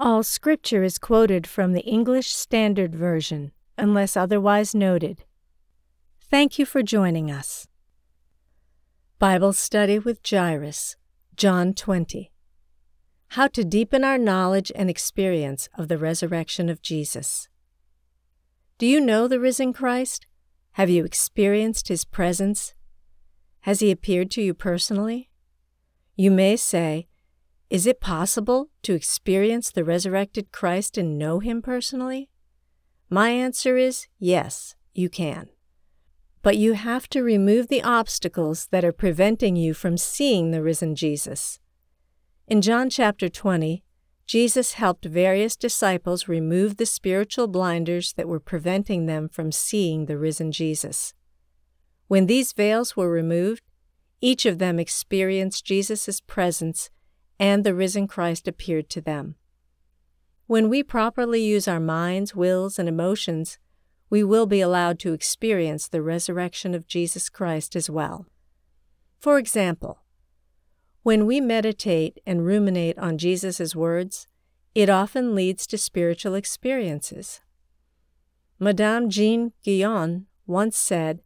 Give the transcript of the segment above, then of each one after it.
All scripture is quoted from the English Standard Version, unless otherwise noted. Thank you for joining us. Bible Study with Jairus, John 20. How to deepen our knowledge and experience of the resurrection of Jesus. Do you know the risen Christ? Have you experienced his presence? Has he appeared to you personally? You may say, is it possible to experience the resurrected Christ and know him personally? My answer is yes, you can. But you have to remove the obstacles that are preventing you from seeing the risen Jesus. In John chapter 20, Jesus helped various disciples remove the spiritual blinders that were preventing them from seeing the risen Jesus. When these veils were removed, each of them experienced Jesus' presence and the risen Christ appeared to them. When we properly use our minds, wills, and emotions, we will be allowed to experience the resurrection of Jesus Christ as well. For example, when we meditate and ruminate on Jesus' words, it often leads to spiritual experiences. Madame Jeanne Guyon once said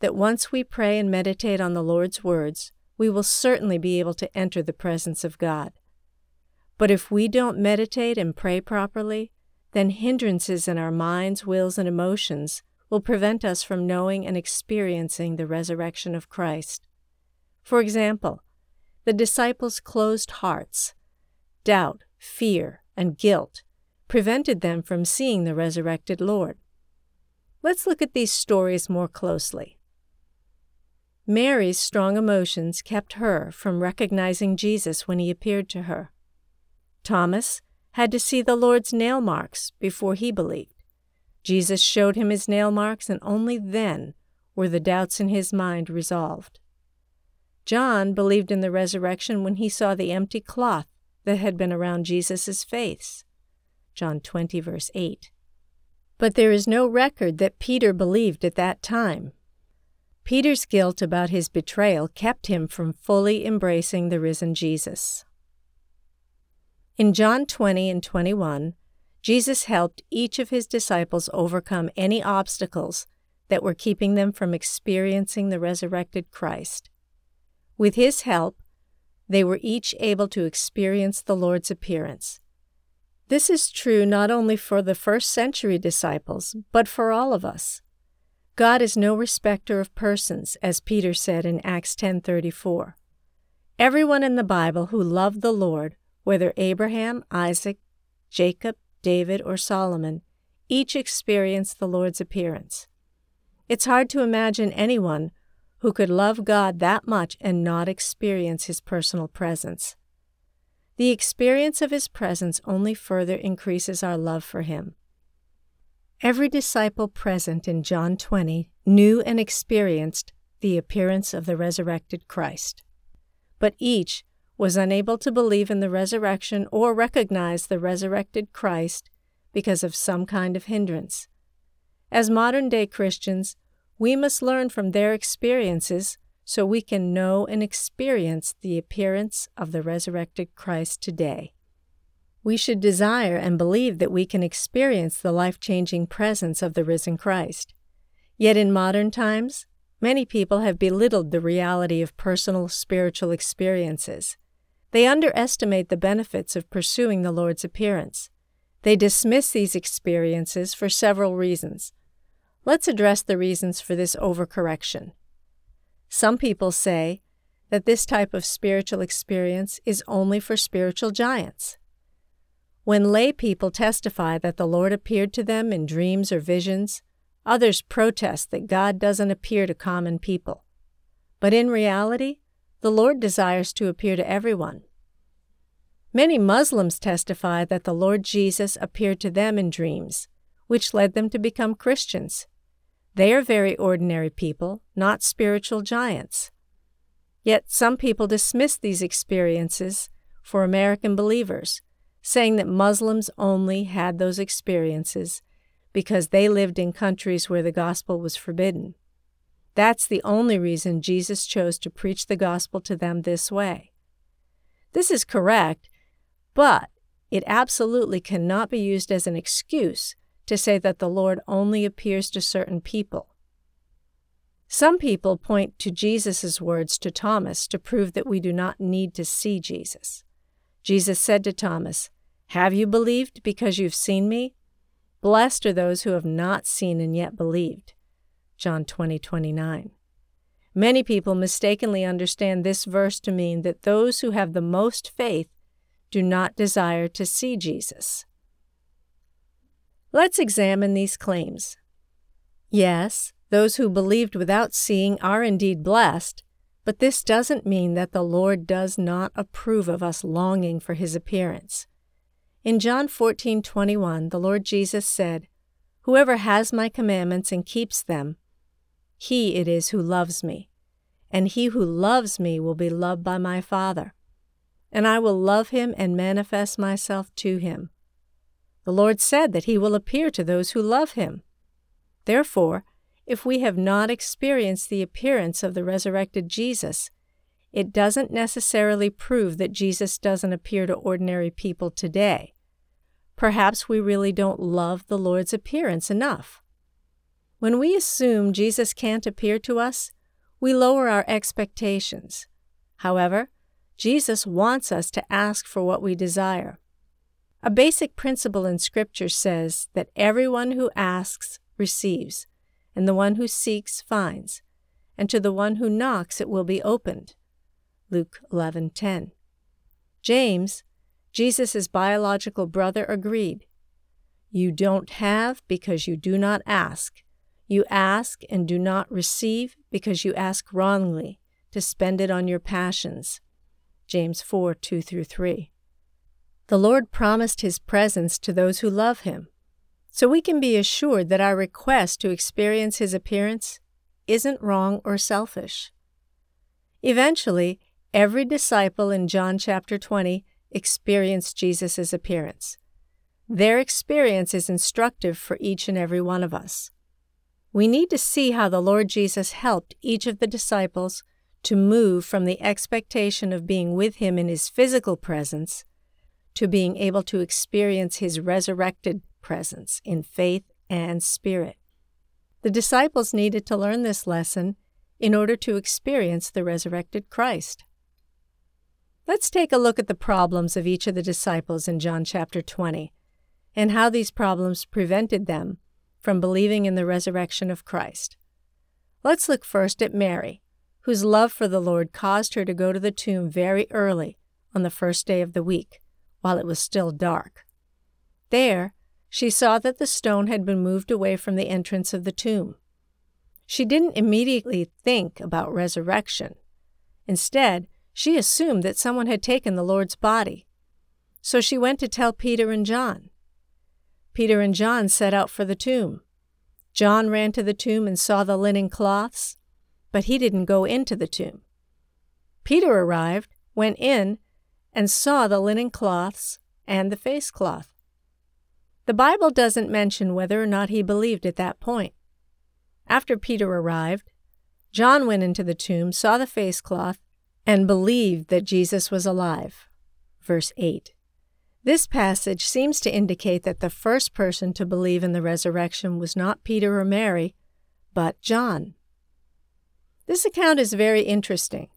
that once we pray and meditate on the Lord's words, we will certainly be able to enter the presence of God. But if we don't meditate and pray properly, then hindrances in our minds, wills, and emotions will prevent us from knowing and experiencing the resurrection of Christ. For example, the disciples' closed hearts, doubt, fear, and guilt prevented them from seeing the resurrected Lord. Let's look at these stories more closely. Mary's strong emotions kept her from recognizing Jesus when he appeared to her. Thomas had to see the Lord's nail marks before he believed. Jesus showed him his nail marks, and only then were the doubts in his mind resolved. John believed in the resurrection when he saw the empty cloth that had been around Jesus' face. John 20, verse 8. But there is no record that Peter believed at that time Peter's guilt about his betrayal kept him from fully embracing the risen Jesus. In John 20 and 21, Jesus helped each of his disciples overcome any obstacles that were keeping them from experiencing the resurrected Christ. With his help, they were each able to experience the Lord's appearance. This is true not only for the first century disciples, but for all of us. God is no respecter of persons, as Peter said in Acts 10:34. Everyone in the Bible who loved the Lord, whether Abraham, Isaac, Jacob, David, or Solomon, each experienced the Lord's appearance. It's hard to imagine anyone who could love God that much and not experience his personal presence. The experience of his presence only further increases our love for him. Every disciple present in John 20 knew and experienced the appearance of the resurrected Christ. But each was unable to believe in the resurrection or recognize the resurrected Christ because of some kind of hindrance. As modern day Christians, we must learn from their experiences so we can know and experience the appearance of the resurrected Christ today. We should desire and believe that we can experience the life changing presence of the risen Christ. Yet in modern times, many people have belittled the reality of personal spiritual experiences. They underestimate the benefits of pursuing the Lord's appearance. They dismiss these experiences for several reasons. Let's address the reasons for this overcorrection. Some people say that this type of spiritual experience is only for spiritual giants. When lay people testify that the Lord appeared to them in dreams or visions, others protest that God doesn't appear to common people. But in reality, the Lord desires to appear to everyone. Many Muslims testify that the Lord Jesus appeared to them in dreams, which led them to become Christians. They are very ordinary people, not spiritual giants. Yet some people dismiss these experiences for American believers, saying that Muslims only had those experiences because they lived in countries where the gospel was forbidden. That's the only reason Jesus chose to preach the gospel to them this way. This is correct, but it absolutely cannot be used as an excuse to say that the Lord only appears to certain people. Some people point to Jesus' words to Thomas to prove that we do not need to see Jesus. Jesus said to Thomas, Have you believed because you've seen me? Blessed are those who have not seen and yet believed. John 20, 29. Many people mistakenly understand this verse to mean that those who have the most faith do not desire to see Jesus. Let's examine these claims. Yes, those who believed without seeing are indeed blessed, but this doesn't mean that the Lord does not approve of us longing for his appearance. In John 14:21, the Lord Jesus said, "Whoever has my commandments and keeps them, he it is who loves me, and he who loves me will be loved by my Father, and I will love him and manifest myself to him." The Lord said that He will appear to those who love Him. Therefore, if we have not experienced the appearance of the resurrected Jesus, it doesn't necessarily prove that Jesus doesn't appear to ordinary people today. Perhaps we really don't love the Lord's appearance enough. When we assume Jesus can't appear to us, we lower our expectations. However, Jesus wants us to ask for what we desire. A basic principle in Scripture says that everyone who asks receives, and the one who seeks finds, and to the one who knocks it will be opened. Luke 11:10. James, Jesus' biological brother, agreed. You don't have because you do not ask. You ask and do not receive because you ask wrongly to spend it on your passions. James 4 2 through 3. The Lord promised His presence to those who love Him, so we can be assured that our request to experience His appearance isn't wrong or selfish. Eventually, every disciple in John chapter 20 experienced Jesus' appearance. Their experience is instructive for each and every one of us. We need to see how the Lord Jesus helped each of the disciples to move from the expectation of being with Him in His physical presence to being able to experience his resurrected presence in faith and spirit. The disciples needed to learn this lesson in order to experience the resurrected Christ. Let's take a look at the problems of each of the disciples in John chapter 20 and how these problems prevented them from believing in the resurrection of Christ. Let's look first at Mary, whose love for the Lord caused her to go to the tomb very early on the first day of the week while it was still dark. There, she saw that the stone had been moved away from the entrance of the tomb. She didn't immediately think about resurrection. Instead, she assumed that someone had taken the Lord's body. So she went to tell Peter and John. Peter and John set out for the tomb. John ran to the tomb and saw the linen cloths, but he didn't go into the tomb. Peter arrived, went in, and saw the linen cloths and the face cloth. The Bible doesn't mention whether or not he believed at that point. After Peter arrived, John went into the tomb, saw the face cloth, and believed that Jesus was alive. Verse 8. This passage seems to indicate that the first person to believe in the resurrection was not Peter or Mary, but John. This account is very interesting.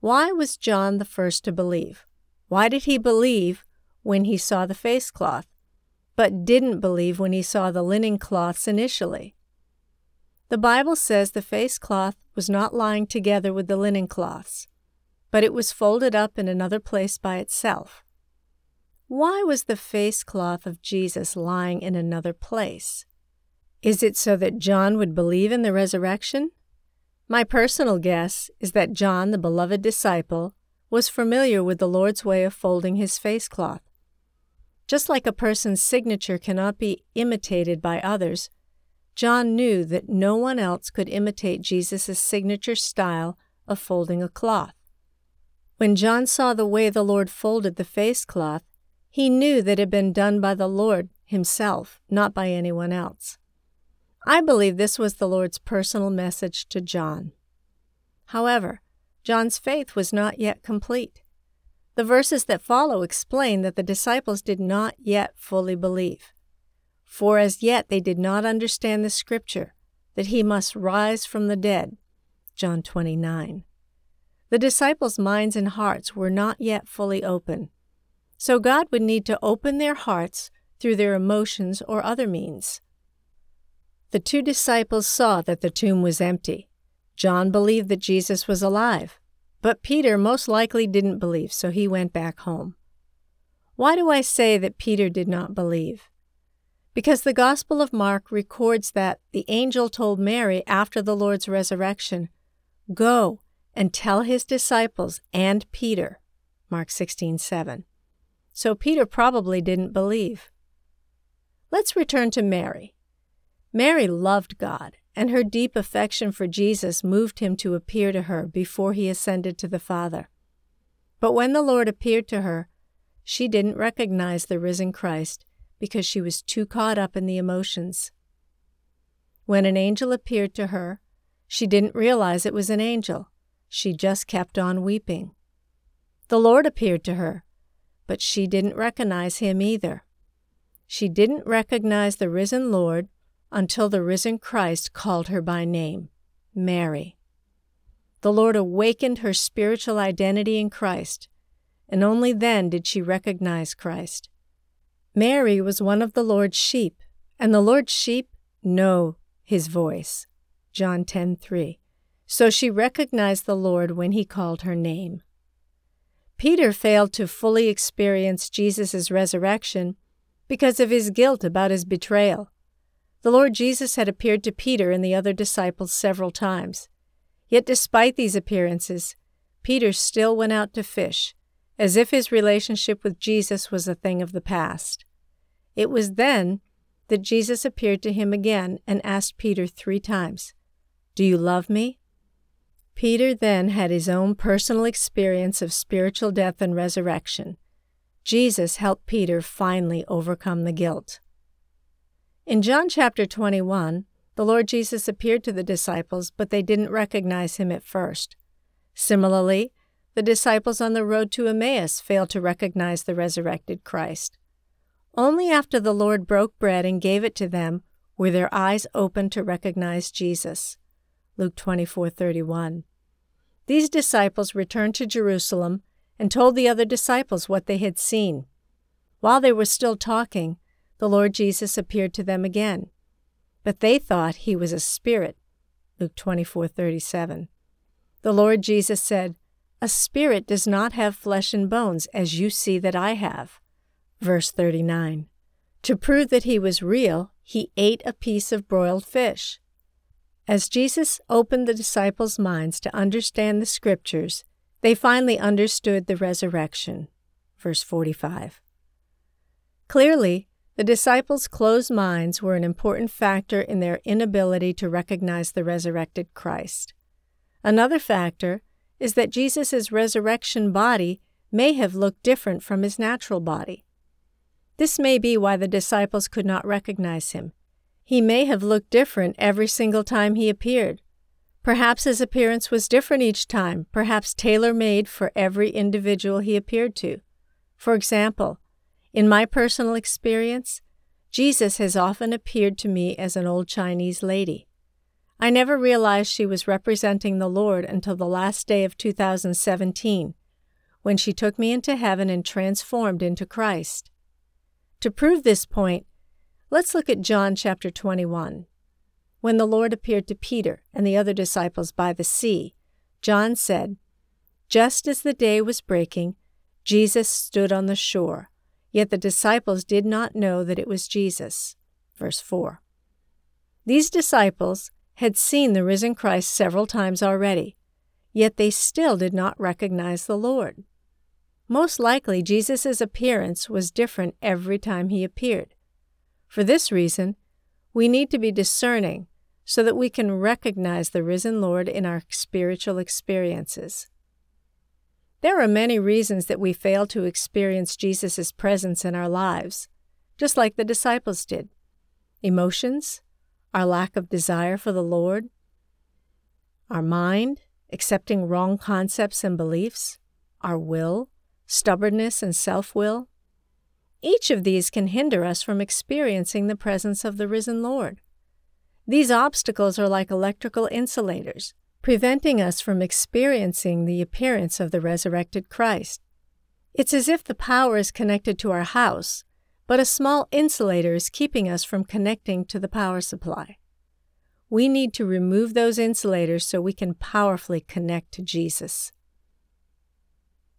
Why was John the first to believe? Why did he believe when he saw the face cloth, but didn't believe when he saw the linen cloths initially? The Bible says the face cloth was not lying together with the linen cloths, but it was folded up in another place by itself. Why was the face cloth of Jesus lying in another place? Is it so that John would believe in the resurrection? My personal guess is that John, the beloved disciple, was familiar with the Lord's way of folding his face cloth. Just like a person's signature cannot be imitated by others, John knew that no one else could imitate Jesus' signature style of folding a cloth. When John saw the way the Lord folded the face cloth, he knew that it had been done by the Lord himself, not by anyone else. I believe this was the Lord's personal message to John. However, John's faith was not yet complete. The verses that follow explain that the disciples did not yet fully believe. For as yet they did not understand the scripture that he must rise from the dead. John 29. The disciples' minds and hearts were not yet fully open. So God would need to open their hearts through their emotions or other means. The two disciples saw that the tomb was empty. John believed that Jesus was alive, but Peter most likely didn't believe, so he went back home. Why do I say that Peter did not believe? Because the Gospel of Mark records that the angel told Mary after the Lord's resurrection, Go and tell his disciples and Peter. Mark 16:7. So Peter probably didn't believe. Let's return to Mary. Mary loved God, and her deep affection for Jesus moved him to appear to her before he ascended to the Father. But when the Lord appeared to her, she didn't recognize the risen Christ because she was too caught up in the emotions. When an angel appeared to her, she didn't realize it was an angel. She just kept on weeping. The Lord appeared to her, but she didn't recognize him either. She didn't recognize the risen Lord until the risen Christ called her by name, Mary. The Lord awakened her spiritual identity in Christ, and only then did she recognize Christ. Mary was one of the Lord's sheep, and the Lord's sheep know his voice. John 10:3. So she recognized the Lord when he called her name. Peter failed to fully experience Jesus' resurrection because of his guilt about his betrayal. The Lord Jesus had appeared to Peter and the other disciples several times. Yet, despite these appearances, Peter still went out to fish, as if his relationship with Jesus was a thing of the past. It was then that Jesus appeared to him again and asked Peter three times, Do you love me? Peter then had his own personal experience of spiritual death and resurrection. Jesus helped Peter finally overcome the guilt. In John chapter 21, the Lord Jesus appeared to the disciples, but they didn't recognize him at first. Similarly, the disciples on the road to Emmaus failed to recognize the resurrected Christ. Only after the Lord broke bread and gave it to them were their eyes opened to recognize Jesus. Luke 24:31. These disciples returned to Jerusalem and told the other disciples what they had seen. While they were still talking, the Lord Jesus appeared to them again. But they thought he was a spirit. Luke 24:37. The Lord Jesus said, "A spirit does not have flesh and bones as you see that I have." Verse 39. To prove that he was real, he ate a piece of broiled fish. As Jesus opened the disciples' minds to understand the scriptures, they finally understood the resurrection. Verse 45. Clearly, the disciples' closed minds were an important factor in their inability to recognize the resurrected Christ. Another factor is that Jesus' resurrection body may have looked different from his natural body. This may be why the disciples could not recognize him. He may have looked different every single time he appeared. Perhaps his appearance was different each time, perhaps tailor made for every individual he appeared to. For example, in my personal experience, Jesus has often appeared to me as an old Chinese lady. I never realized she was representing the Lord until the last day of 2017, when she took me into heaven and transformed into Christ. To prove this point, let's look at John chapter 21. When the Lord appeared to Peter and the other disciples by the sea, John said, Just as the day was breaking, Jesus stood on the shore Yet the disciples did not know that it was Jesus. Verse 4. These disciples had seen the risen Christ several times already, yet they still did not recognize the Lord. Most likely, Jesus' appearance was different every time he appeared. For this reason, we need to be discerning so that we can recognize the risen Lord in our spiritual experiences. There are many reasons that we fail to experience Jesus' presence in our lives, just like the disciples did emotions, our lack of desire for the Lord, our mind, accepting wrong concepts and beliefs, our will, stubbornness and self will. Each of these can hinder us from experiencing the presence of the risen Lord. These obstacles are like electrical insulators, preventing us from experiencing the appearance of the resurrected Christ. It's as if the power is connected to our house, but a small insulator is keeping us from connecting to the power supply. We need to remove those insulators so we can powerfully connect to Jesus.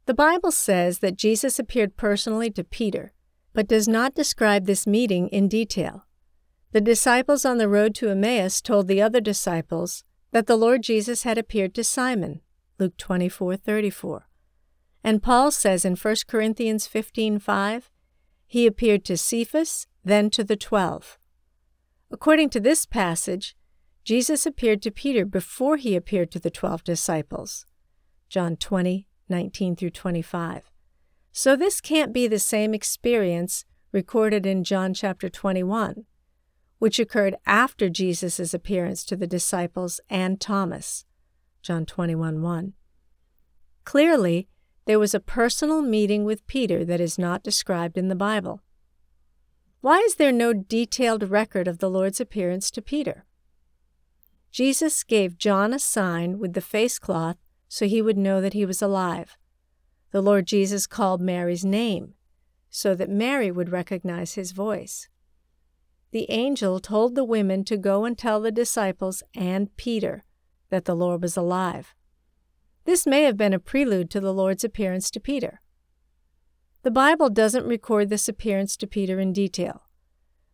The Bible says that Jesus appeared personally to Peter, but does not describe this meeting in detail. The disciples on the road to Emmaus told the other disciples that the Lord Jesus had appeared to Simon, Luke 24:34. And Paul says in 1 Corinthians 15:5, he appeared to Cephas, then to the 12. According to this passage, Jesus appeared to Peter before he appeared to the 12 disciples. John 20:19 through 25. So this can't be the same experience recorded in John chapter 21 which occurred after Jesus' appearance to the disciples and Thomas. John 21 1. Clearly, there was a personal meeting with Peter that is not described in the Bible. Why is there no detailed record of the Lord's appearance to Peter? Jesus gave John a sign with the face cloth so he would know that he was alive. The Lord Jesus called Mary's name so that Mary would recognize his voice the angel told the women to go and tell the disciples and Peter that the Lord was alive. This may have been a prelude to the Lord's appearance to Peter. The Bible doesn't record this appearance to Peter in detail,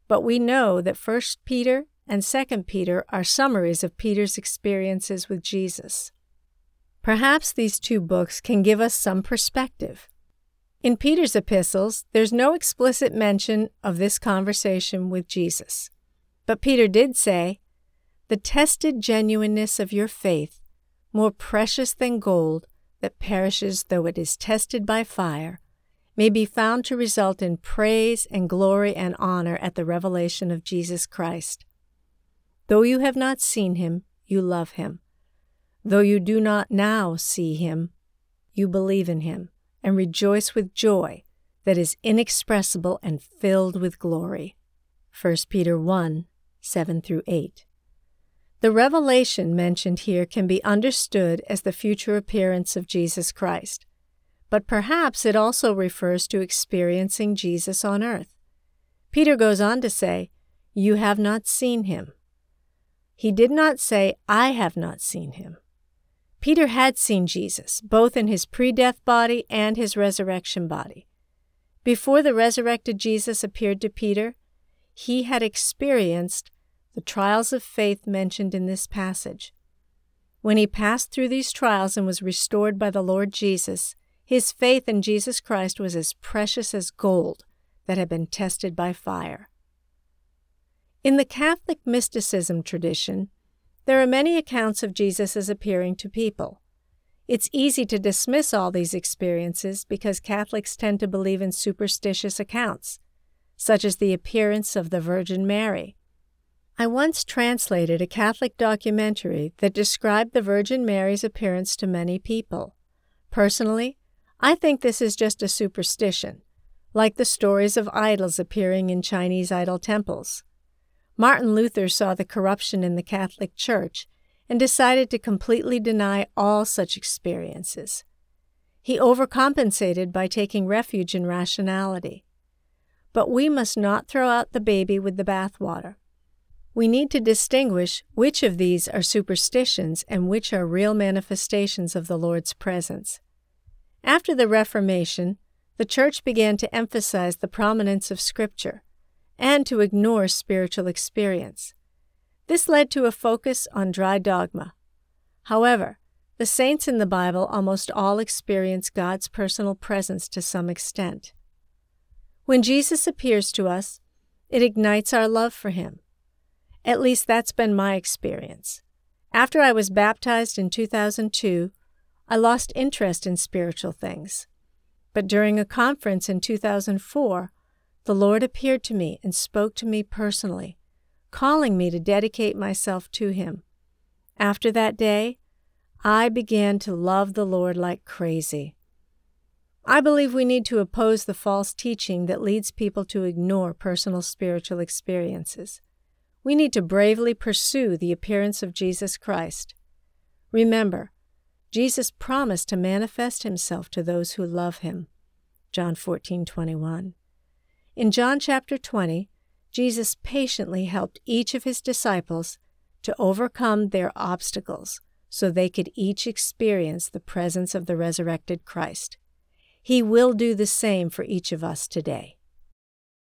but we know that 1 Peter and 2 Peter are summaries of Peter's experiences with Jesus. Perhaps these two books can give us some perspective in Peter's epistles, there's no explicit mention of this conversation with Jesus. But Peter did say, The tested genuineness of your faith, more precious than gold that perishes though it is tested by fire, may be found to result in praise and glory and honor at the revelation of Jesus Christ. Though you have not seen him, you love him. Though you do not now see him, you believe in him and rejoice with joy that is inexpressible and filled with glory. 1 Peter 1 7 through 8. The revelation mentioned here can be understood as the future appearance of Jesus Christ, but perhaps it also refers to experiencing Jesus on earth. Peter goes on to say, You have not seen him. He did not say, I have not seen him. Peter had seen Jesus, both in his pre death body and his resurrection body. Before the resurrected Jesus appeared to Peter, he had experienced the trials of faith mentioned in this passage. When he passed through these trials and was restored by the Lord Jesus, his faith in Jesus Christ was as precious as gold that had been tested by fire. In the Catholic mysticism tradition, there are many accounts of Jesus as appearing to people. It's easy to dismiss all these experiences because Catholics tend to believe in superstitious accounts, such as the appearance of the Virgin Mary. I once translated a Catholic documentary that described the Virgin Mary's appearance to many people. Personally, I think this is just a superstition, like the stories of idols appearing in Chinese idol temples. Martin Luther saw the corruption in the Catholic Church and decided to completely deny all such experiences. He overcompensated by taking refuge in rationality. But we must not throw out the baby with the bathwater. We need to distinguish which of these are superstitions and which are real manifestations of the Lord's presence. After the Reformation, the Church began to emphasize the prominence of Scripture and to ignore spiritual experience. This led to a focus on dry dogma. However, The saints in the Bible almost all experience God's personal presence to some extent. When Jesus appears to us, it ignites our love for Him. At least that's been my experience. After I was baptized in 2002, I lost interest in spiritual things. But during a conference in 2004, the Lord appeared to me and spoke to me personally, calling me to dedicate myself to Him. After that day, I began to love the Lord like crazy. I believe we need to oppose the false teaching that leads people to ignore personal spiritual experiences. We need to bravely pursue the appearance of Jesus Christ. Remember, Jesus promised to manifest himself to those who love him. John 14:21. In John chapter 20, Jesus patiently helped each of his disciples to overcome their obstacles so they could each experience the presence of the resurrected Christ. He will do the same for each of us today.